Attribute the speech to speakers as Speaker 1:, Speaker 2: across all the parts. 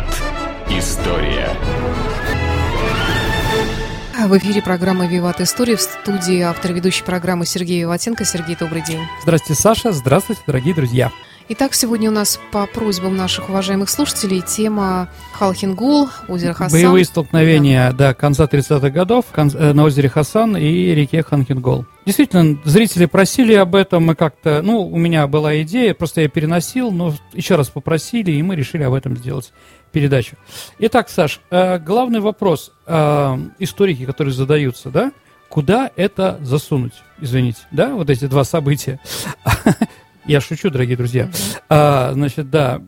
Speaker 1: Виват. История.
Speaker 2: В эфире программа «Виват История» в студии автор ведущей программы Сергей Виватенко. Сергей, добрый день.
Speaker 3: Здравствуйте, Саша. Здравствуйте, дорогие друзья.
Speaker 2: Итак, сегодня у нас по просьбам наших уважаемых слушателей тема Халхингул, озеро Хасан.
Speaker 3: Боевые столкновения, да, да конца 30-х годов кон- э, на озере Хасан и реке Халхингол. Действительно, зрители просили об этом, мы как-то, ну, у меня была идея, просто я переносил, но еще раз попросили, и мы решили об этом сделать передачу. Итак, Саш, э, главный вопрос э, историки, которые задаются, да, куда это засунуть, извините, да, вот эти два события. Я шучу, дорогие друзья. А, значит, да.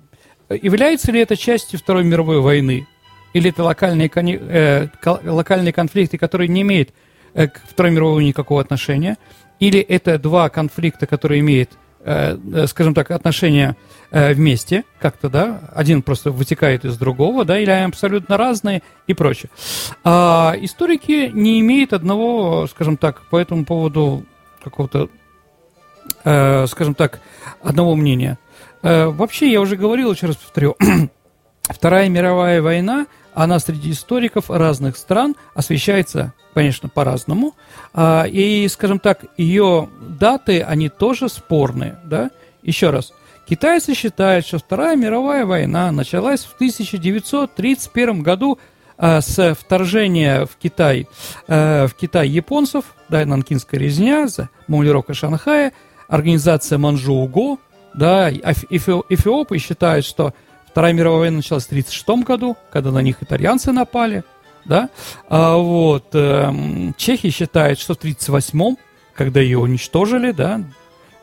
Speaker 3: Является ли это частью Второй мировой войны? Или это локальные, э, локальные конфликты, которые не имеют э, к Второй мировой войне никакого отношения? Или это два конфликта, которые имеют, скажем так, отношения э, вместе, как-то, да? Один просто вытекает из другого, да, или они абсолютно разные и прочее. А историки не имеют одного, скажем так, по этому поводу какого-то э, скажем так, одного мнения. Э, вообще, я уже говорил, еще раз повторю, Вторая мировая война, она среди историков разных стран освещается, конечно, по-разному. А, и, скажем так, ее даты, они тоже спорные. Да? Еще раз. Китайцы считают, что Вторая мировая война началась в 1931 году а, с вторжения в Китай, а, в Китай японцев, да, нанкинская резня, бомбардировка Шанхая – организация Манжууго, да, эфи, эфиопы считают, что Вторая мировая война началась в 1936 году, когда на них итальянцы напали, да, а вот, э, чехи считают, что в 1938 когда ее уничтожили, да,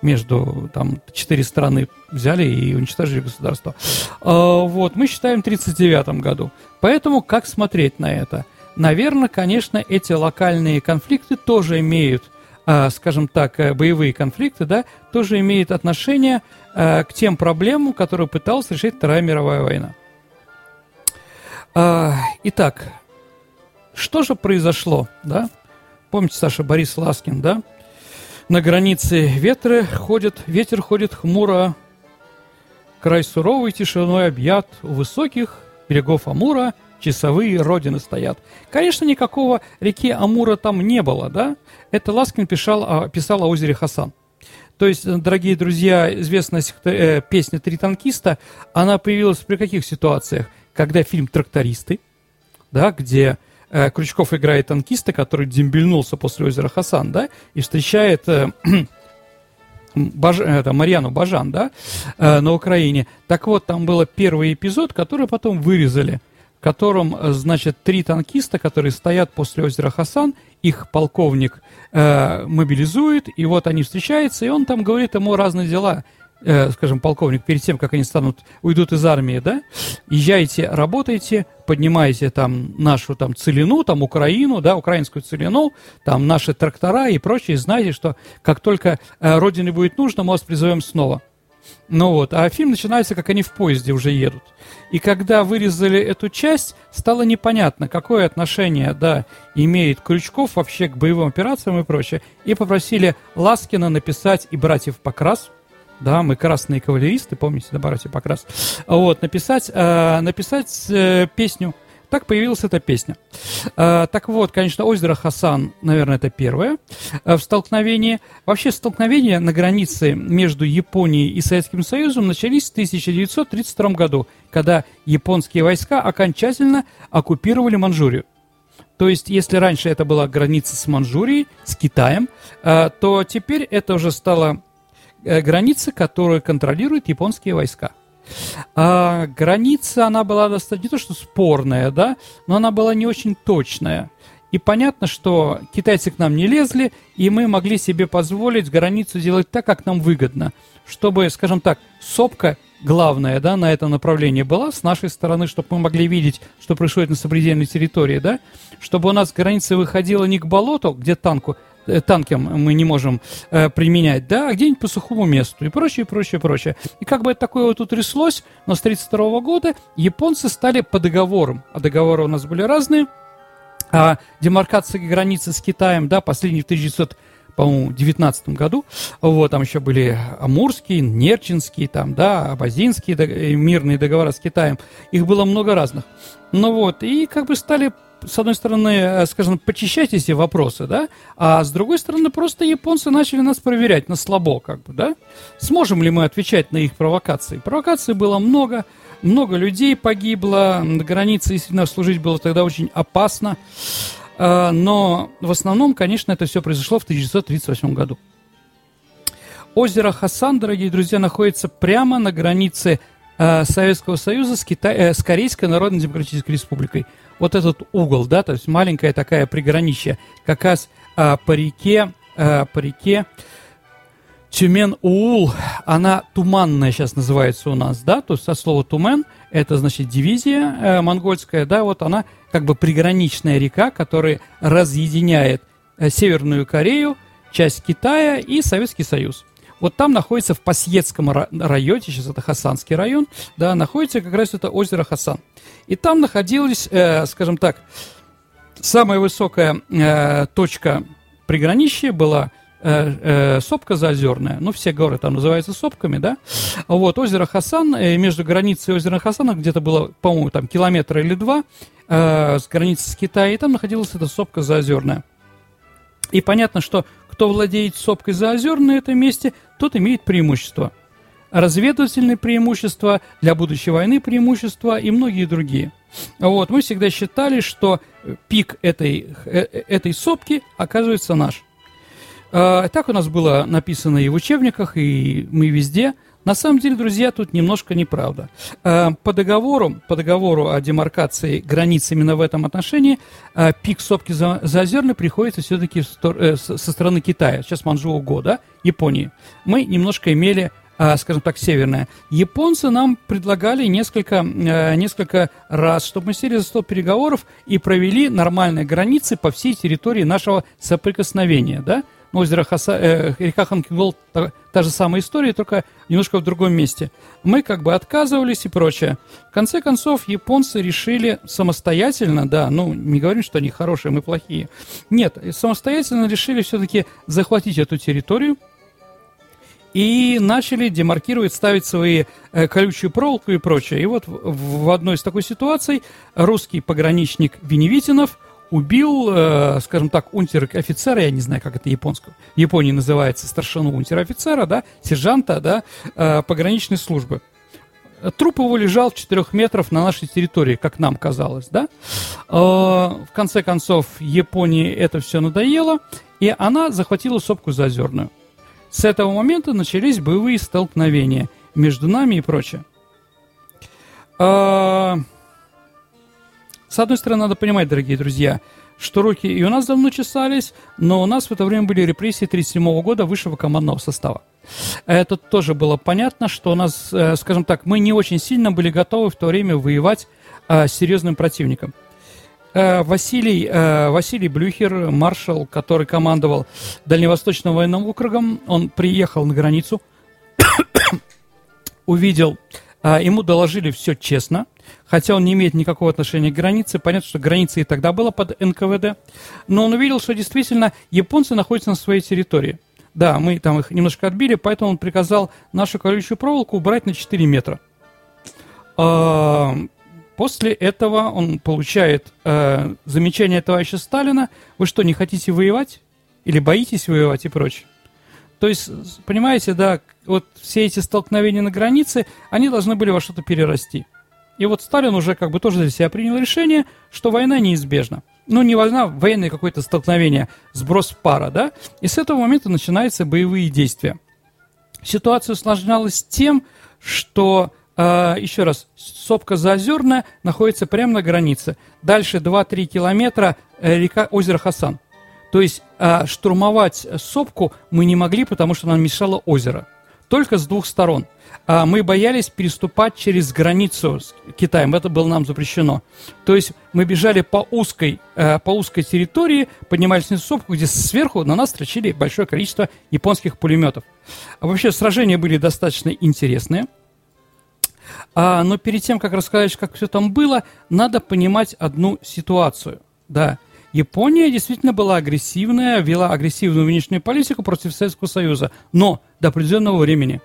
Speaker 3: между, там, четыре страны взяли и уничтожили государство. А, вот, мы считаем в 1939 году. Поэтому как смотреть на это? Наверное, конечно, эти локальные конфликты тоже имеют а, скажем так, э, боевые конфликты, да, тоже имеет отношение э, к тем проблемам, которые пыталась решить Вторая мировая война. А, итак, что же произошло, да? Помните, Саша, Борис Ласкин, да? На границе ветры ходят, ветер ходит хмуро, край суровый тишиной объят, у высоких берегов Амура – часовые родины стоят. Конечно, никакого реки Амура там не было, да? Это Ласкин писал, писал о озере Хасан. То есть, дорогие друзья, известная э, песня «Три танкиста», она появилась при каких ситуациях? Когда фильм «Трактористы», да, где э, Крючков играет танкиста, который дембельнулся после озера Хасан, да, и встречает э, Баж, это, Марьяну Бажан, да, э, на Украине. Так вот, там был первый эпизод, который потом вырезали в котором, э, значит, три танкиста, которые стоят после озера Хасан, их полковник э, мобилизует, и вот они встречаются, и он там говорит ему разные дела, э, скажем, полковник, перед тем, как они станут, уйдут из армии, да, езжайте, работайте, поднимайте там нашу там целину, там Украину, да, украинскую целину, там наши трактора и прочее, знаете, что как только э, Родине будет нужно, мы вас призовем снова. Ну вот, а фильм начинается, как они в поезде уже едут. И когда вырезали эту часть, стало непонятно, какое отношение, да, имеет Крючков вообще к боевым операциям и прочее. И попросили Ласкина написать и братьев Покрас, да, мы красные кавалеристы, помните, да, братья Покрас, вот, написать, э, написать э, песню так появилась эта песня. А, так вот, конечно, озеро Хасан, наверное, это первое а, в столкновении. Вообще столкновения на границе между Японией и Советским Союзом начались в 1932 году, когда японские войска окончательно оккупировали Манчжурию. То есть, если раньше это была граница с Манчжурией, с Китаем, а, то теперь это уже стала э, граница, которую контролируют японские войска. А граница, она была достаточно, не то что спорная, да, но она была не очень точная. И понятно, что китайцы к нам не лезли, и мы могли себе позволить границу делать так, как нам выгодно, чтобы, скажем так, сопка главная, да, на это направление была с нашей стороны, чтобы мы могли видеть, что происходит на сопредельной территории, да, чтобы у нас граница выходила не к болоту, где танку, танки мы не можем э, применять, да, а где-нибудь по сухому месту и прочее, прочее, прочее. И как бы это такое вот тут тряслось, но с 1932 года японцы стали по договорам, а договоры у нас были разные, а демаркация границы с Китаем, да, последний в 1900 по-моему, 19 году. Вот, там еще были Амурские, Нерчинские, там, да, Абазинские э, мирные договора с Китаем. Их было много разных. Ну вот, и как бы стали с одной стороны, э, скажем, почищать эти вопросы, да, а с другой стороны, просто японцы начали нас проверять на слабо, как бы, да. Сможем ли мы отвечать на их провокации? Провокаций было много, много людей погибло, на границе действительно служить было тогда очень опасно, э, но в основном, конечно, это все произошло в 1938 году. Озеро Хасан, дорогие друзья, находится прямо на границе э, Советского Союза с, Китай, с Корейской Народно-Демократической Республикой. Вот этот угол, да, то есть маленькая такая приграничье, как раз а, по реке, а, по реке Тюмен-Уул, она туманная сейчас называется у нас, да, то есть со слова тумен, это значит дивизия э, монгольская, да, вот она как бы приграничная река, которая разъединяет э, Северную Корею, часть Китая и Советский Союз. Вот там находится в Пасьетском районе, сейчас это Хасанский район, да, находится как раз это озеро Хасан. И там находилась, э, скажем так, самая высокая э, точка приграничья была э, э, сопка заозерная, ну, все горы там называются сопками, да, вот, озеро Хасан, э, между границей озера Хасана где-то было, по-моему, там километр или два, э, с границы с Китаем, и там находилась эта сопка заозерная. И понятно, что кто владеет сопкой заозерной на этом месте, тот имеет преимущество. Разведывательные преимущества, для будущей войны преимущества и многие другие. Вот, мы всегда считали, что пик этой, э, этой сопки оказывается наш. А, так у нас было написано и в учебниках, и мы везде – на самом деле, друзья, тут немножко неправда. Э, по договору, по договору о демаркации границ именно в этом отношении э, пик сопки Заозерной приходится все-таки э, со стороны Китая, сейчас Манчжоу-Го, да, Японии. Мы немножко имели скажем так, северная. Японцы нам предлагали несколько, несколько раз, чтобы мы сели за стол переговоров и провели нормальные границы по всей территории нашего соприкосновения, да, ну, озеро Хаса, э, река Ханкингол, та, та же самая история, только немножко в другом месте. Мы как бы отказывались и прочее. В конце концов, японцы решили самостоятельно, да, ну, не говорим, что они хорошие, мы плохие. Нет, самостоятельно решили все-таки захватить эту территорию, и начали демаркировать, ставить свои э, колючую проволоку и прочее. И вот в, в одной из такой ситуаций русский пограничник Веневитинов – убил, э, скажем так, унтер-офицера, я не знаю, как это японского, в Японии называется старшину унтер-офицера, да, сержанта, да, э, пограничной службы. Труп его лежал в четырех метров на нашей территории, как нам казалось, да. Э, в конце концов, Японии это все надоело, и она захватила сопку Заозерную. С этого момента начались боевые столкновения между нами и прочее. С одной стороны, надо понимать, дорогие друзья, что руки и у нас давно чесались, но у нас в это время были репрессии 1937 года высшего командного состава. Это тоже было понятно, что у нас, э, скажем так, мы не очень сильно были готовы в то время воевать э, с серьезным противником. Э, Василий, Василий Блюхер, маршал, который командовал Дальневосточным военным округом, он приехал на границу, увидел, ему доложили все честно – хотя он не имеет никакого отношения к границе. Понятно, что граница и тогда была под НКВД. Но он увидел, что действительно японцы находятся на своей территории. Да, мы там их немножко отбили, поэтому он приказал нашу колючую проволоку убрать на 4 метра. А, после этого он получает э, замечание товарища Сталина. Вы что, не хотите воевать? Или боитесь воевать и прочее? То есть, понимаете, да, вот все эти столкновения на границе, они должны были во что-то перерасти. И вот Сталин уже как бы тоже для себя принял решение, что война неизбежна. Ну, не война, военное какое-то столкновение, сброс пара, да? И с этого момента начинаются боевые действия. Ситуация усложнялась тем, что, э, еще раз, сопка Заозерная находится прямо на границе. Дальше 2-3 километра э, река, озеро Хасан. То есть э, штурмовать сопку мы не могли, потому что нам мешало озеро. Только с двух сторон – а, мы боялись переступать через границу с Китаем. Это было нам запрещено. То есть мы бежали по узкой, э, по узкой территории, поднимались на сопку, где сверху на нас строчили большое количество японских пулеметов. А вообще сражения были достаточно интересные. А, но перед тем, как рассказать, как все там было, надо понимать одну ситуацию. Да, Япония действительно была агрессивная, вела агрессивную внешнюю политику против Советского Союза, но до определенного времени.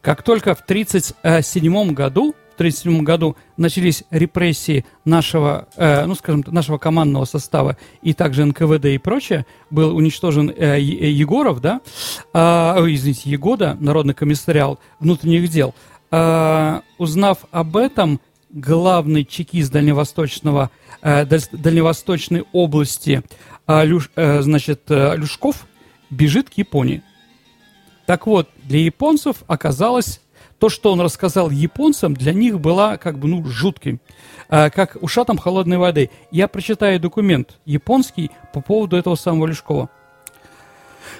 Speaker 3: Как только в 1937 году в 1937 году начались репрессии нашего, э, ну, скажем, нашего командного состава и также НКВД и прочее, был уничтожен э, Егоров, да, э, извините, Егода, Народный комиссариал внутренних дел. Э, узнав об этом, главный чекист дальневосточного, э, дальневосточной области, э, Люш, э, значит, Люшков, бежит к Японии. Так вот, для японцев оказалось то, что он рассказал японцам, для них была как бы, ну, жутким, как ушатом холодной воды. Я прочитаю документ японский по поводу этого самого Лешкова.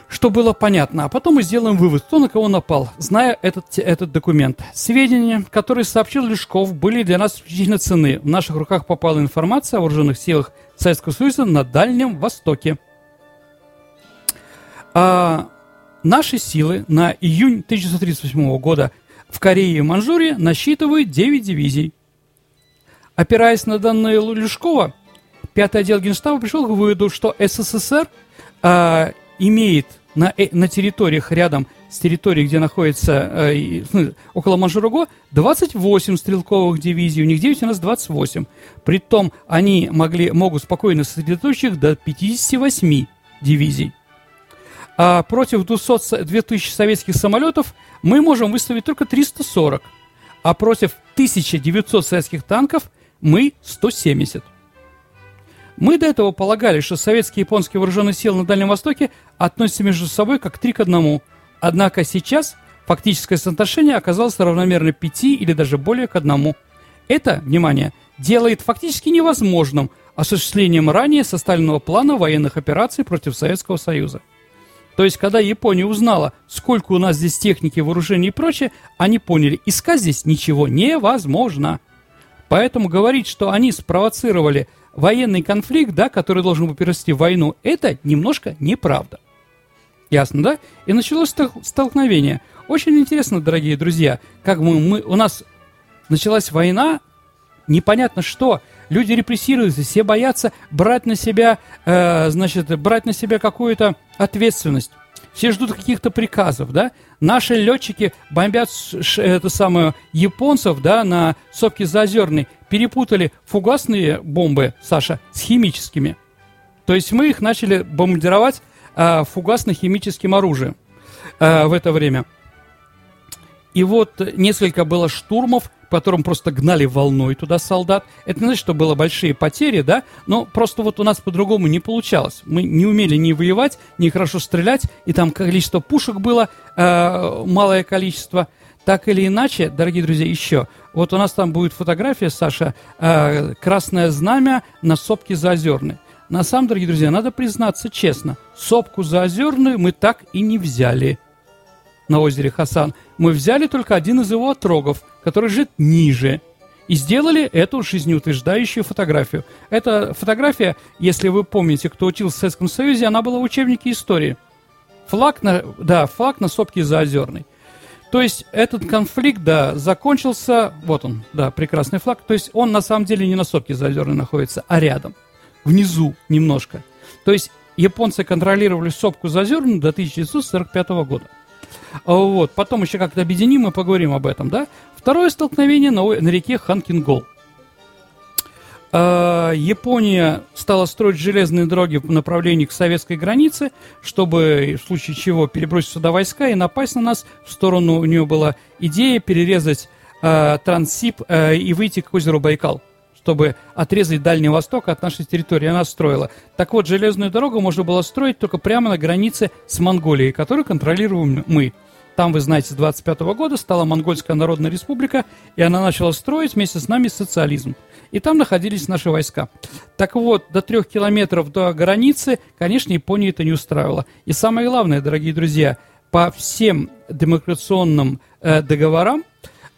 Speaker 3: Что было понятно, а потом мы сделаем вывод, кто на кого напал, зная этот, этот документ. Сведения, которые сообщил Лешков, были для нас исключительно цены. В наших руках попала информация о вооруженных силах Советского Союза на Дальнем Востоке. А наши силы на июнь 1938 года – в Корее и Манчжурии насчитывают 9 дивизий. Опираясь на данные Лешкова, пятый отдел Генштаба пришел к выводу, что СССР э, имеет на, э, на территориях рядом с территорией, где находится э, около Манжуруго, 28 стрелковых дивизий, у них 9, у нас 28. Притом они могли, могут спокойно сосредоточить их до 58 дивизий. А против 200, 2000 советских самолетов мы можем выставить только 340, а против 1900 советских танков мы 170. Мы до этого полагали, что советские и японские вооруженные силы на Дальнем Востоке относятся между собой как три к одному. Однако сейчас фактическое соотношение оказалось равномерно 5 или даже более к одному. Это, внимание, делает фактически невозможным осуществлением ранее составленного плана военных операций против Советского Союза. То есть, когда Япония узнала, сколько у нас здесь техники, вооружений и прочее, они поняли, искать здесь ничего невозможно. Поэтому говорить, что они спровоцировали военный конфликт, да, который должен был перерасти в войну, это немножко неправда. Ясно, да? И началось столкновение. Очень интересно, дорогие друзья, как мы, мы у нас началась война, непонятно что – Люди репрессируются, все боятся брать на себя, э, значит, брать на себя какую-то ответственность. Все ждут каких-то приказов, да? Наши летчики бомбят это самое японцев, да, на сопке Заозерной, перепутали фугасные бомбы, Саша, с химическими. То есть мы их начали бомбардировать э, фугасно-химическим оружием э, в это время. И вот несколько было штурмов, которым просто гнали волной туда солдат. Это не значит, что было большие потери, да, но просто вот у нас по-другому не получалось. Мы не умели ни воевать, ни хорошо стрелять, и там количество пушек было э, малое количество. Так или иначе, дорогие друзья, еще. Вот у нас там будет фотография, Саша, э, красное знамя на сопке Заозерной. На самом, дорогие друзья, надо признаться честно, сопку Заозерную мы так и не взяли на озере Хасан. Мы взяли только один из его отрогов – который лежит ниже, и сделали эту жизнеутверждающую фотографию. Эта фотография, если вы помните, кто учился в Советском Союзе, она была в учебнике истории. Флаг на, да, флаг на сопке Заозерной. То есть этот конфликт, да, закончился, вот он, да, прекрасный флаг. То есть он на самом деле не на сопке Заозерной находится, а рядом, внизу немножко. То есть японцы контролировали сопку Заозерную до 1945 года. Вот. Потом еще как-то объединим и поговорим об этом, да? Второе столкновение на, на реке Ханкингол. А, Япония стала строить железные дороги в направлении к советской границе, чтобы в случае чего перебросить сюда войска и напасть на нас. В сторону у нее была идея перерезать э, Транссиб э, и выйти к озеру Байкал чтобы отрезать Дальний Восток от нашей территории. Она строила. Так вот, железную дорогу можно было строить только прямо на границе с Монголией, которую контролируем мы. Там, вы знаете, с 25 года стала Монгольская Народная Республика, и она начала строить вместе с нами социализм. И там находились наши войска. Так вот, до трех километров до границы, конечно, Японии это не устраивало. И самое главное, дорогие друзья, по всем демократационным э, договорам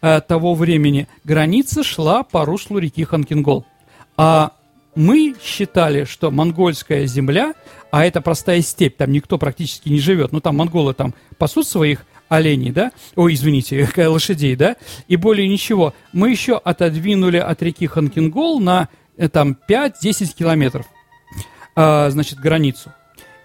Speaker 3: э, того времени граница шла по руслу реки Ханкингол. А мы считали, что монгольская земля, а это простая степь, там никто практически не живет, ну там монголы там пасут своих оленей, да, ой, извините, лошадей, да, и более ничего. Мы еще отодвинули от реки Ханкингол на э, там 5-10 километров. э, значит, границу.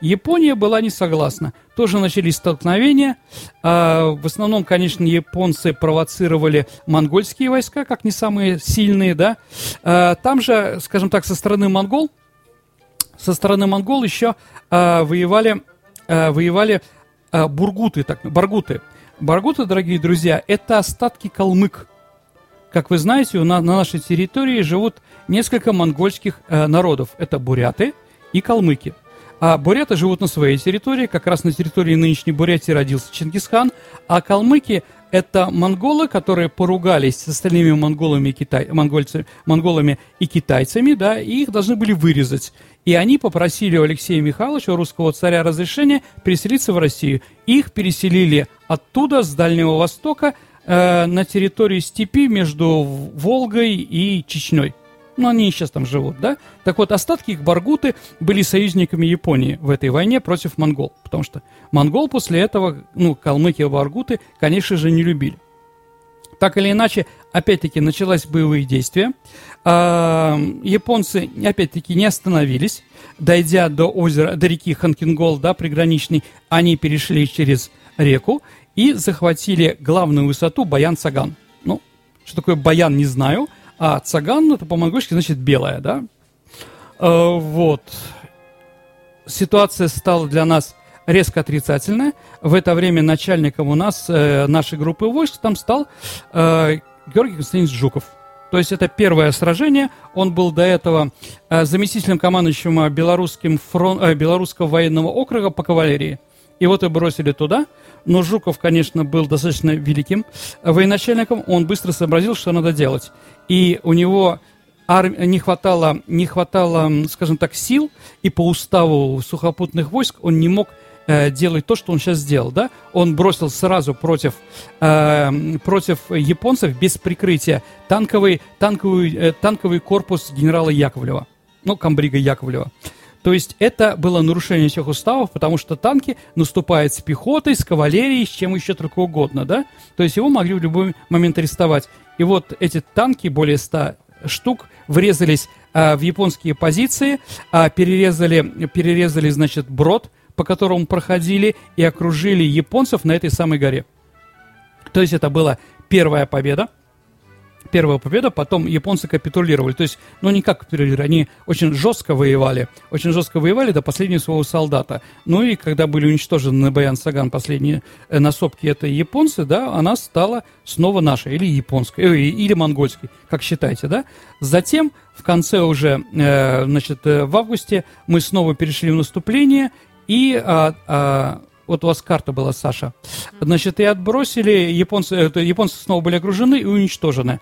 Speaker 3: Япония была не согласна. Тоже начались столкновения. Э, в основном, конечно, японцы провоцировали монгольские войска, как не самые сильные, да. Э, там же, скажем так, со стороны монгол, со стороны монгол еще э, воевали, воевали бургуты, так, баргуты. Баргуты, дорогие друзья, это остатки калмык. Как вы знаете, на, на нашей территории живут несколько монгольских э, народов. Это буряты и калмыки. А буряты живут на своей территории, как раз на территории нынешней Бурятии родился Чингисхан, а калмыки – это монголы, которые поругались с остальными монголами и, китай, монгольцами, монголами и китайцами, да, и их должны были вырезать. И они попросили у Алексея Михайловича, русского царя, разрешения переселиться в Россию. Их переселили оттуда, с Дальнего Востока, э, на территории степи между Волгой и Чечней. Ну, они сейчас там живут, да? Так вот, остатки их баргуты были союзниками Японии в этой войне против монгол. Потому что монгол после этого, ну, калмыки и баргуты, конечно же, не любили. Так или иначе, опять-таки, началось боевые действия. А, японцы, опять-таки, не остановились. Дойдя до озера, до реки Ханкингол, да, приграничной, они перешли через реку и захватили главную высоту Баян-Цаган. Ну, что такое Баян, не знаю, а Цаган, это по-монгольски значит белая, да. А, вот. Ситуация стала для нас резко отрицательная. В это время начальником у нас, э, нашей группы войск, там стал э, Георгий Константинович Жуков. То есть это первое сражение. Он был до этого э, заместителем командующего белорусским фронт, э, белорусского военного округа по кавалерии. Вот и бросили туда. Но Жуков, конечно, был достаточно великим военачальником. Он быстро сообразил, что надо делать. И у него арм... не, хватало, не хватало, скажем так, сил. И по уставу сухопутных войск он не мог э, делать то, что он сейчас сделал, да? Он бросил сразу против, э, против японцев без прикрытия танковый, танковый, э, танковый корпус генерала Яковлева, ну, комбрига Яковлева. То есть это было нарушение всех уставов, потому что танки наступают с пехотой, с кавалерией, с чем еще только угодно, да? То есть его могли в любой момент арестовать. И вот эти танки, более 100 штук, врезались а, в японские позиции, а, перерезали, перерезали, значит, брод, по которому проходили, и окружили японцев на этой самой горе. То есть это была первая победа. Первая победа, потом японцы капитулировали. То есть, ну не как капитулировали, они очень жестко воевали. Очень жестко воевали до последнего своего солдата. Ну и когда были уничтожены на Баян Саган последние э, насопки это японцы, да, она стала снова нашей, или японской, э, или монгольской, как считаете, да. Затем в конце уже, э, значит, в августе мы снова перешли в наступление, и а, а, вот у вас карта была, Саша. Значит, и отбросили, японцы, это, японцы снова были окружены и уничтожены.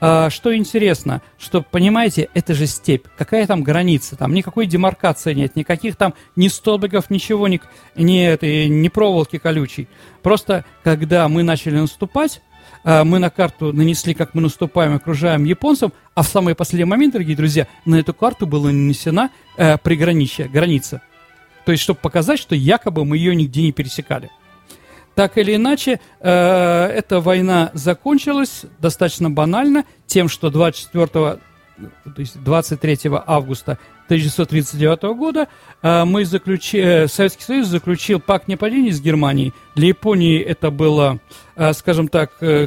Speaker 3: А, что интересно, что, понимаете, это же степь. Какая там граница? Там никакой демаркации нет, никаких там ни столбиков, ничего, ни, ни, этой, ни проволоки колючей. Просто, когда мы начали наступать, а, мы на карту нанесли, как мы наступаем, окружаем японцев, а в самый последний момент, дорогие друзья, на эту карту была нанесена э, приграничье, граница. То есть, чтобы показать, что якобы мы ее нигде не пересекали. Так или иначе, э, эта война закончилась достаточно банально тем, что 24 то есть 23 августа 1939 года э, мы заключи, э, Советский Союз заключил пакт непадения с Германией. Для Японии это было, э, скажем так, э,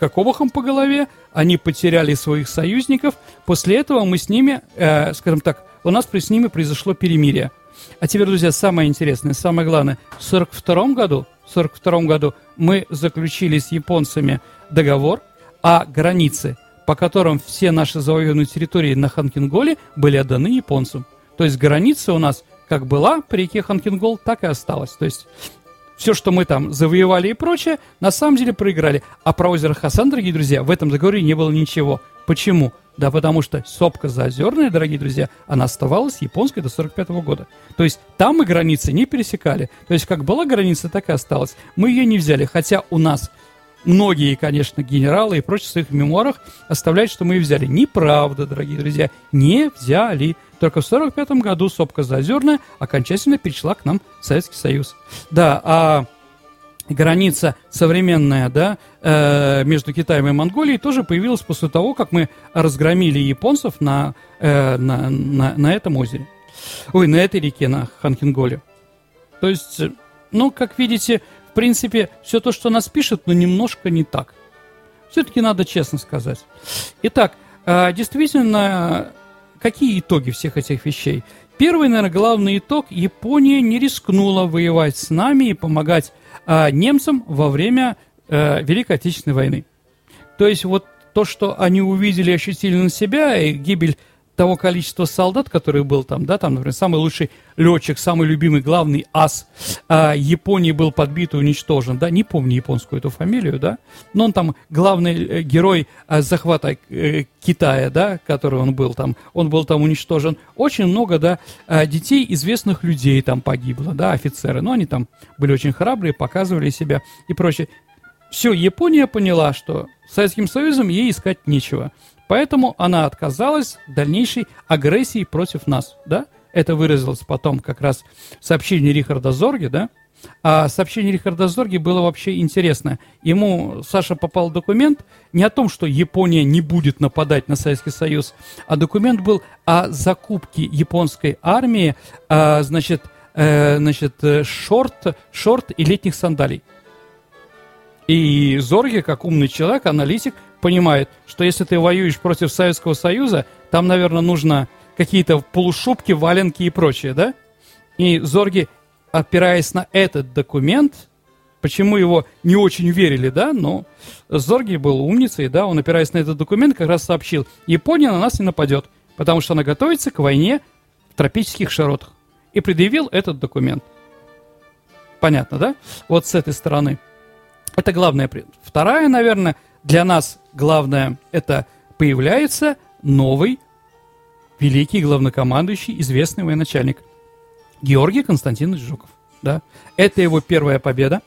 Speaker 3: как обухом по голове. Они потеряли своих союзников. После этого мы с ними, э, скажем так, у нас с ними произошло перемирие. А теперь, друзья, самое интересное, самое главное. В 1942 году, в 42 году мы заключили с японцами договор о границе, по которым все наши завоеванные территории на Ханкинголе были отданы японцам. То есть граница у нас как была по реке Ханкингол, так и осталась. То есть все, что мы там завоевали и прочее, на самом деле проиграли. А про озеро Хасан, дорогие друзья, в этом договоре не было ничего. Почему? Да потому что сопка Заозерная, дорогие друзья, она оставалась японской до 45 года. То есть там мы границы не пересекали. То есть как была граница, так и осталась. Мы ее не взяли, хотя у нас многие, конечно, генералы и прочие в своих мемуарах оставляют, что мы ее взяли. Неправда, дорогие друзья, не взяли. Только в 45 году сопка Заозерная окончательно перешла к нам в Советский Союз. Да, а граница современная, да, э, между Китаем и Монголией тоже появилась после того, как мы разгромили японцев на, э, на, на, на этом озере. Ой, на этой реке, на Ханкинголе. То есть, э, ну, как видите, в принципе, все то, что нас пишет, но немножко не так. Все-таки надо честно сказать. Итак, действительно, какие итоги всех этих вещей? Первый, наверное, главный итог – Япония не рискнула воевать с нами и помогать а, немцам во время а, Великой Отечественной войны. То есть вот то, что они увидели и ощутили на себя, и гибель того количества солдат, который был там, да, там, например, самый лучший летчик, самый любимый, главный ас а, Японии был подбит и уничтожен, да, не помню японскую эту фамилию, да, но он там главный э, герой а, захвата э, Китая, да, который он был там, он был там уничтожен. Очень много, да, а, детей известных людей там погибло, да, офицеры, но они там были очень храбрые, показывали себя и прочее. Все, Япония поняла, что Советским Союзом ей искать нечего. Поэтому она отказалась дальнейшей агрессии против нас, да? Это выразилось потом как раз в сообщении Рихарда Зорги, да? А сообщение Рихарда Зорги было вообще интересно. Ему, Саша, попал документ не о том, что Япония не будет нападать на Советский Союз, а документ был о закупке японской армии, а, значит, э, значит, э, шорт, шорт и летних сандалий. И Зорги, как умный человек, аналитик, понимает, что если ты воюешь против Советского Союза, там, наверное, нужно какие-то полушубки, валенки и прочее, да? И Зорги, опираясь на этот документ, почему его не очень верили, да, но Зорги был умницей, да, он, опираясь на этот документ, как раз сообщил, Япония на нас не нападет, потому что она готовится к войне в тропических широтах. И предъявил этот документ. Понятно, да? Вот с этой стороны. Это главное. Вторая, наверное, для нас главное, это появляется новый великий главнокомандующий, известный военачальник Георгий Константинович Жуков. Да? Это его первая победа.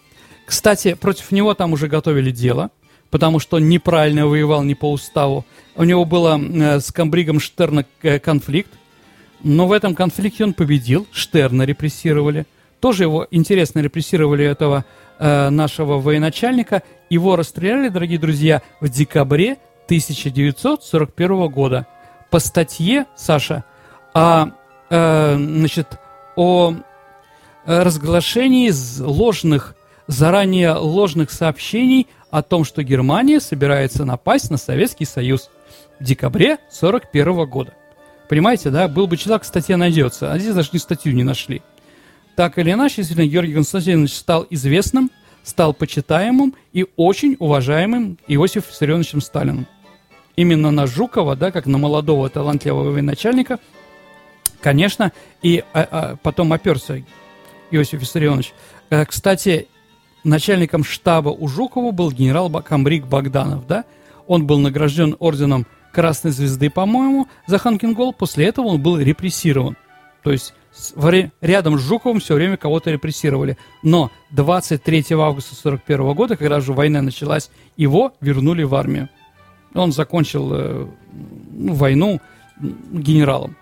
Speaker 3: Кстати, против него там уже готовили дело, потому что он неправильно воевал не по уставу. У него было э, с комбригом Штерна э, конфликт, но в этом конфликте он победил, Штерна репрессировали. Тоже его интересно репрессировали этого э, нашего военачальника. Его расстреляли, дорогие друзья, в декабре 1941 года по статье, Саша, о, э, значит, о разглашении ложных, заранее ложных сообщений о том, что Германия собирается напасть на Советский Союз в декабре 1941 года. Понимаете, да? Был бы человек, статья найдется, а здесь даже ни статью не нашли. Так или иначе, действительно, Георгий Константинович стал известным, стал почитаемым и очень уважаемым Иосифом Виссарионовичем Сталиным. Именно на Жукова, да, как на молодого талантливого военачальника, конечно, и а, а, потом оперся Иосиф Виссарионович. А, кстати, начальником штаба у Жукова был генерал Камрик Богданов, да? Он был награжден орденом Красной Звезды, по-моему, за Ханкингол. После этого он был репрессирован. То есть рядом с Жуковым все время кого-то репрессировали. Но 23 августа 1941 года, когда же война началась, его вернули в армию. Он закончил э, ну, войну генералом.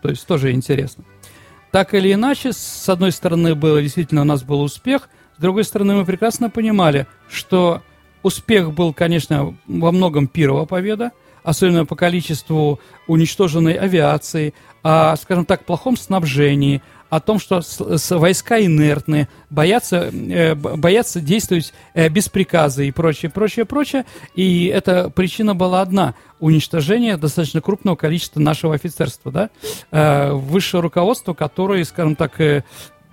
Speaker 3: То есть тоже интересно. Так или иначе, с одной стороны, было действительно у нас был успех, с другой стороны, мы прекрасно понимали, что успех был, конечно, во многом первого победа, особенно по количеству уничтоженной авиации, о, скажем так, плохом снабжении, о том, что с, с войска инертные, боятся, э, боятся действовать э, без приказа и прочее, прочее, прочее. И эта причина была одна – уничтожение достаточно крупного количества нашего офицерства, да? Э, высшее руководство, которое, скажем так, э,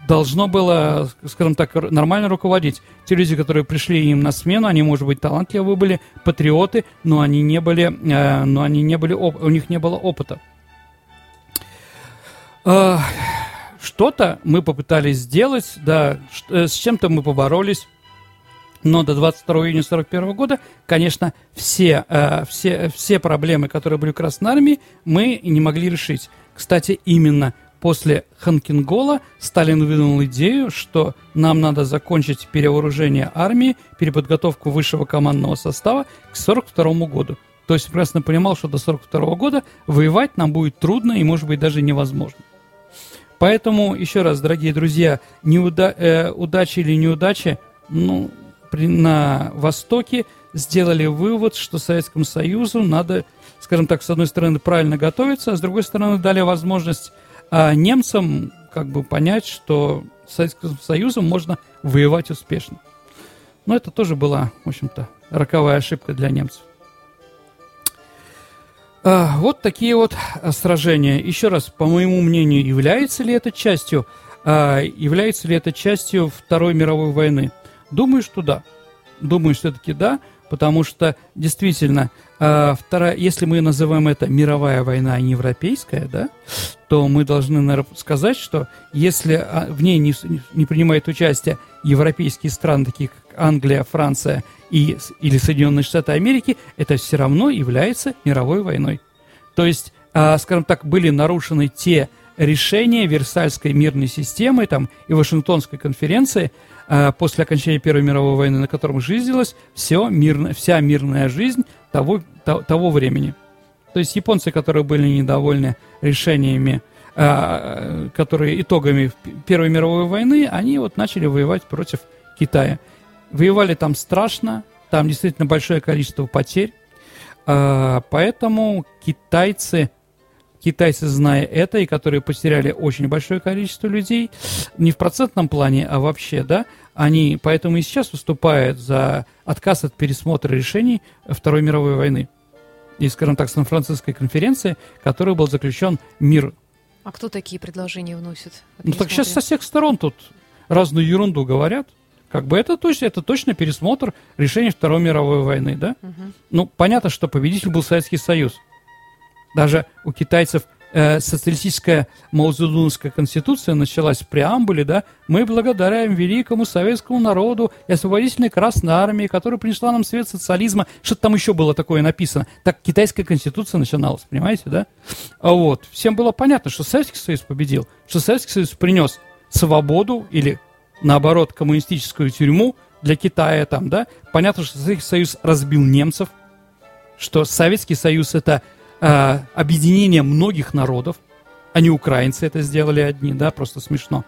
Speaker 3: должно было, скажем так, нормально руководить. Те люди, которые пришли им на смену, они, может быть, талантливые были, патриоты, но они не были, э, но они не были, у них не было опыта. Э, что-то мы попытались сделать, да, э, с чем-то мы поборолись. Но до 22 июня 1941 года, конечно, все, э, все, все проблемы, которые были в Красной Армии, мы не могли решить. Кстати, именно после Ханкингола Сталин выдвинул идею, что нам надо закончить перевооружение армии, переподготовку высшего командного состава к 1942 году. То есть прекрасно понимал, что до 1942 года воевать нам будет трудно и, может быть, даже невозможно. Поэтому, еще раз, дорогие друзья, неуда э, удачи или неудачи, ну, при, на Востоке сделали вывод, что Советскому Союзу надо, скажем так, с одной стороны, правильно готовиться, а с другой стороны, дали возможность а немцам как бы понять, что с Советским Союзом можно воевать успешно. Но это тоже была, в общем-то, роковая ошибка для немцев. А, вот такие вот а, сражения. Еще раз, по моему мнению, является ли это частью, а, является ли это частью Второй мировой войны? Думаю, что да. Думаю, все-таки да, потому что действительно, вторая, если мы называем это мировая война, а не европейская, да, то мы должны наверное, сказать, что если в ней не, не принимают участие европейские страны, такие как Англия, Франция и, или Соединенные Штаты Америки, это все равно является мировой войной. То есть, э, скажем так, были нарушены те решения Версальской мирной системы там, и Вашингтонской конференции э, после окончания Первой мировой войны, на котором жизнилась все мирно, вся мирная жизнь того, то, того времени. То есть японцы, которые были недовольны решениями, э, которые итогами Первой мировой войны, они вот начали воевать против Китая. Воевали там страшно, там действительно большое количество потерь. А, поэтому китайцы, китайцы, зная это, и которые потеряли очень большое количество людей, не в процентном плане, а вообще, да, они поэтому и сейчас выступают за отказ от пересмотра решений Второй мировой войны. И, скажем так, Сан-Франциской конференции, который был заключен мир.
Speaker 2: А кто такие предложения вносит?
Speaker 3: Ну так сейчас со всех сторон тут разную ерунду говорят. Как бы это точно, это точно пересмотр решения Второй мировой войны, да? Угу. Ну, понятно, что победитель был Советский Союз. Даже у китайцев э, социалистическая Маузудунская конституция началась в преамбуле, да? Мы благодаряем великому советскому народу и освободительной Красной Армии, которая принесла нам свет социализма. Что-то там еще было такое написано. Так китайская конституция начиналась, понимаете, да? А вот. Всем было понятно, что Советский Союз победил, что Советский Союз принес свободу или наоборот, коммунистическую тюрьму для Китая там, да, понятно, что Советский Союз разбил немцев, что Советский Союз это э, объединение многих народов, а не украинцы это сделали одни, да, просто смешно.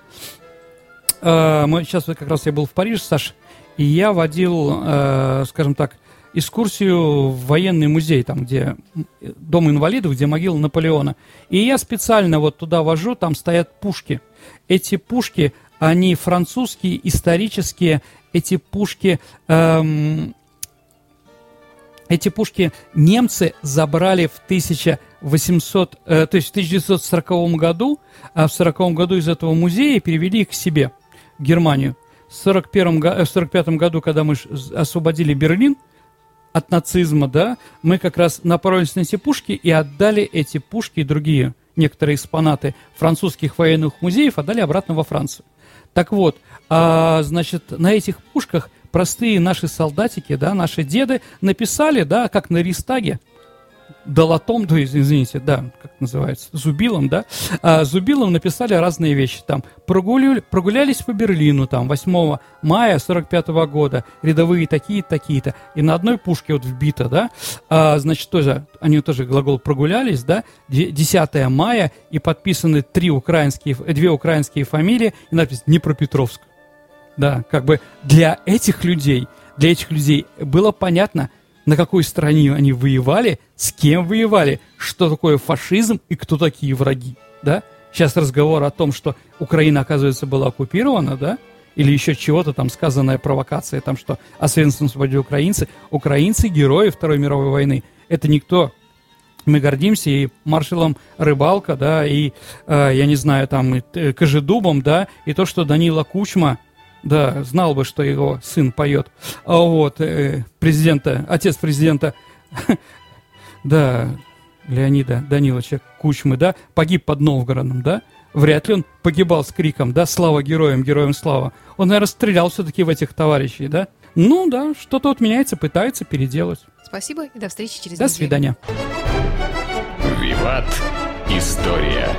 Speaker 3: Э, мы, сейчас как раз я был в Париже, Саш, и я водил, э, скажем так, экскурсию в военный музей, там, где дом инвалидов, где могила Наполеона. И я специально вот туда вожу, там стоят пушки. Эти пушки, они французские, исторические, эти пушки... Эм, эти пушки немцы забрали в 1800, э, то есть в 1940 году, а в 1940 году из этого музея перевели их к себе, в Германию. В 1945 э, году, когда мы освободили Берлин от нацизма, да, мы как раз напоролись на эти пушки и отдали эти пушки и другие некоторые экспонаты французских военных музеев, отдали обратно во Францию. Так вот, а, значит, на этих пушках простые наши солдатики, да, наши деды написали, да, как на Ристаге, долотом, то есть, извините, да, как называется, зубилом, да, а, зубилом написали разные вещи, там, прогуляли, прогулялись по Берлину, там, 8 мая 45 -го года, рядовые такие-то, такие-то, и на одной пушке вот вбито, да, а, значит, тоже, они тоже глагол прогулялись, да, 10 мая, и подписаны три украинские, две украинские фамилии, и надпись Днепропетровск, да, как бы для этих людей, для этих людей было понятно, на какой стороне они воевали, с кем воевали, что такое фашизм и кто такие враги, да? Сейчас разговор о том, что Украина, оказывается, была оккупирована, да? Или еще чего-то там сказанная провокация, там что Освенцим освободили украинцы. Украинцы – герои Второй мировой войны. Это никто. Мы гордимся и маршалом Рыбалка, да, и, э, я не знаю, там, и э, Кожедубом, да, и то, что Данила Кучма – да, знал бы, что его сын поет. А вот, э, президента, отец президента, да, Леонида Даниловича Кучмы, да, погиб под Новгородом, да, вряд ли он погибал с криком, да, слава героям, героям слава. Он, наверное, стрелял все-таки в этих товарищей, да. Ну, да, что-то вот меняется, пытается переделать.
Speaker 2: Спасибо и до встречи через
Speaker 3: До неделю. свидания.
Speaker 1: Виват. История.